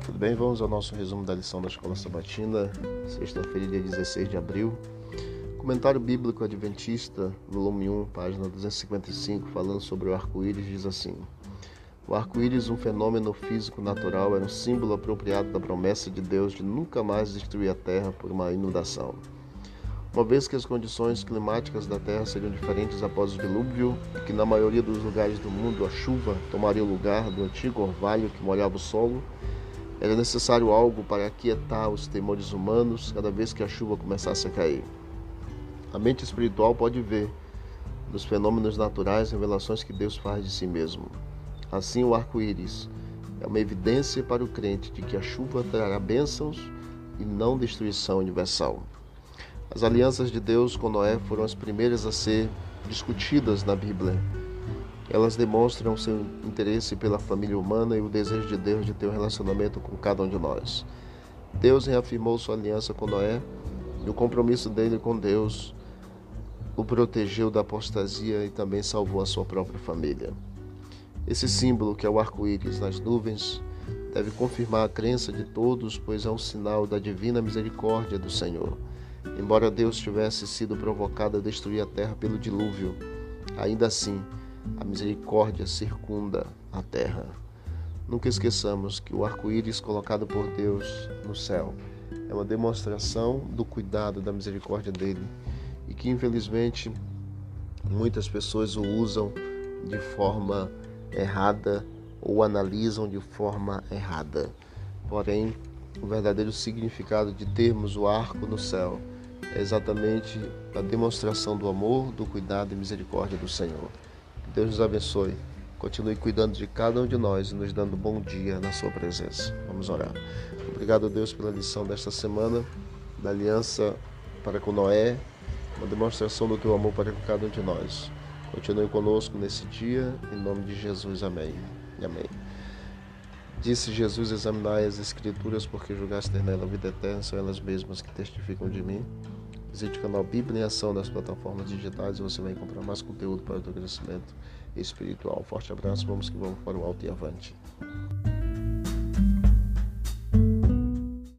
tudo bem? Vamos ao nosso resumo da lição da Escola Sabatina, sexta-feira, dia 16 de abril. Comentário Bíblico Adventista, volume 1, página 255, falando sobre o arco-íris, diz assim: O arco-íris, um fenômeno físico natural, era um símbolo apropriado da promessa de Deus de nunca mais destruir a terra por uma inundação. Uma vez que as condições climáticas da Terra seriam diferentes após o dilúvio e que na maioria dos lugares do mundo a chuva tomaria o lugar do antigo orvalho que molhava o solo, era necessário algo para aquietar os temores humanos cada vez que a chuva começasse a cair. A mente espiritual pode ver nos fenômenos naturais revelações que Deus faz de si mesmo. Assim, o arco-íris é uma evidência para o crente de que a chuva trará bênçãos e não destruição universal. As alianças de Deus com Noé foram as primeiras a ser discutidas na Bíblia. Elas demonstram seu interesse pela família humana e o desejo de Deus de ter um relacionamento com cada um de nós. Deus reafirmou sua aliança com Noé e o compromisso dele com Deus o protegeu da apostasia e também salvou a sua própria família. Esse símbolo, que é o arco-íris nas nuvens, deve confirmar a crença de todos, pois é um sinal da divina misericórdia do Senhor. Embora Deus tivesse sido provocado a destruir a terra pelo dilúvio, ainda assim a misericórdia circunda a terra. Nunca esqueçamos que o arco-íris colocado por Deus no céu é uma demonstração do cuidado, da misericórdia dele e que infelizmente muitas pessoas o usam de forma errada ou analisam de forma errada. Porém, o verdadeiro significado de termos o arco no céu é exatamente a demonstração do amor, do cuidado e misericórdia do Senhor. Deus nos abençoe. Continue cuidando de cada um de nós e nos dando bom dia na sua presença. Vamos orar. Obrigado, Deus, pela lição desta semana, da aliança para com Noé, uma demonstração do teu amor para com cada um de nós. Continue conosco nesse dia, em nome de Jesus. Amém. Amém. Disse Jesus: Examinai as Escrituras, porque julgaste nela a vida eterna, são elas mesmas que testificam de mim. Visite o canal Bíblia em Ação nas plataformas digitais e você vai encontrar mais conteúdo para o teu crescimento espiritual. Forte abraço, vamos que vamos para o alto e avante.